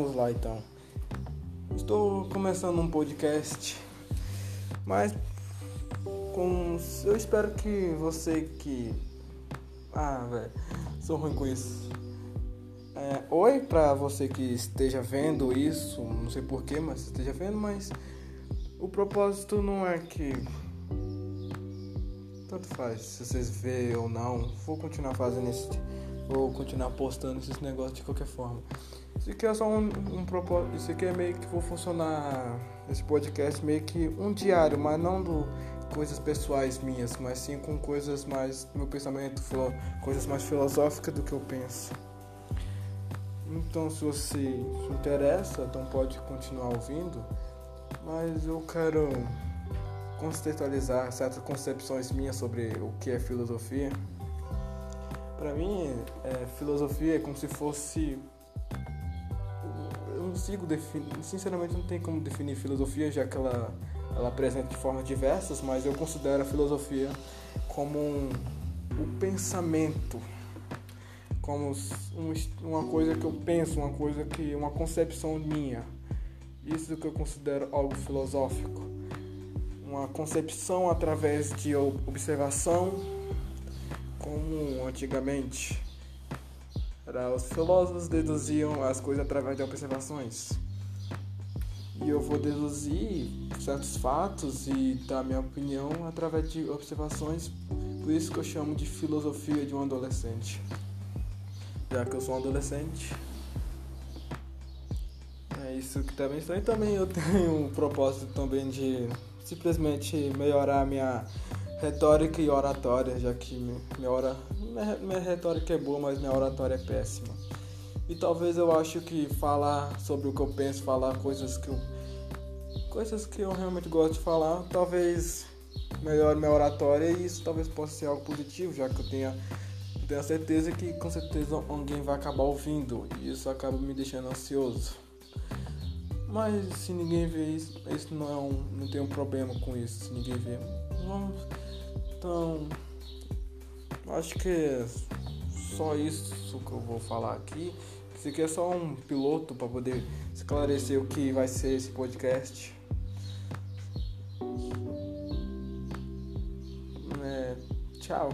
lá então. Estou começando um podcast, mas com eu espero que você que ah, velho, sou ruim com isso. É, oi pra você que esteja vendo isso, não sei porquê, mas esteja vendo, mas o propósito não é que tanto faz se vocês vê ou não, vou continuar fazendo isso, vou continuar postando esses negócios de qualquer forma. Isso aqui é só um, um propósito, isso aqui é meio que vou funcionar esse podcast meio que um diário, mas não do coisas pessoais minhas, mas sim com coisas mais meu pensamento, coisas mais filosóficas do que eu penso. Então, se você se interessa, então pode continuar ouvindo, mas eu quero contextualizar certas concepções minhas sobre o que é filosofia. Para mim, é, filosofia é como se fosse. Eu não consigo definir. Sinceramente, não tem como definir filosofia, já que ela, ela apresenta de formas diversas, mas eu considero a filosofia como um, o pensamento, como um, uma coisa que eu penso, uma coisa que. uma concepção minha. Isso que eu considero algo filosófico uma concepção através de observação, como antigamente. Era, os filósofos deduziam as coisas através de observações. E eu vou deduzir certos fatos e dar minha opinião através de observações. Por isso que eu chamo de filosofia de um adolescente. Já que eu sou um adolescente. É isso que também estou. E também eu tenho um propósito também de simplesmente melhorar minha retórica e oratória, já que minha, ora, minha, retórica é boa, mas minha oratória é péssima. E talvez eu acho que falar sobre o que eu penso, falar coisas que eu coisas que eu realmente gosto de falar, talvez melhore minha oratória e isso talvez possa ser algo positivo, já que eu tenha tenho a certeza que com certeza alguém vai acabar ouvindo e isso acaba me deixando ansioso. Mas se ninguém vê isso, isso não, é um, não tem um problema com isso, se ninguém vê. Vamos, então, acho que é só isso que eu vou falar aqui. Isso aqui é só um piloto para poder esclarecer o que vai ser esse podcast. É, tchau.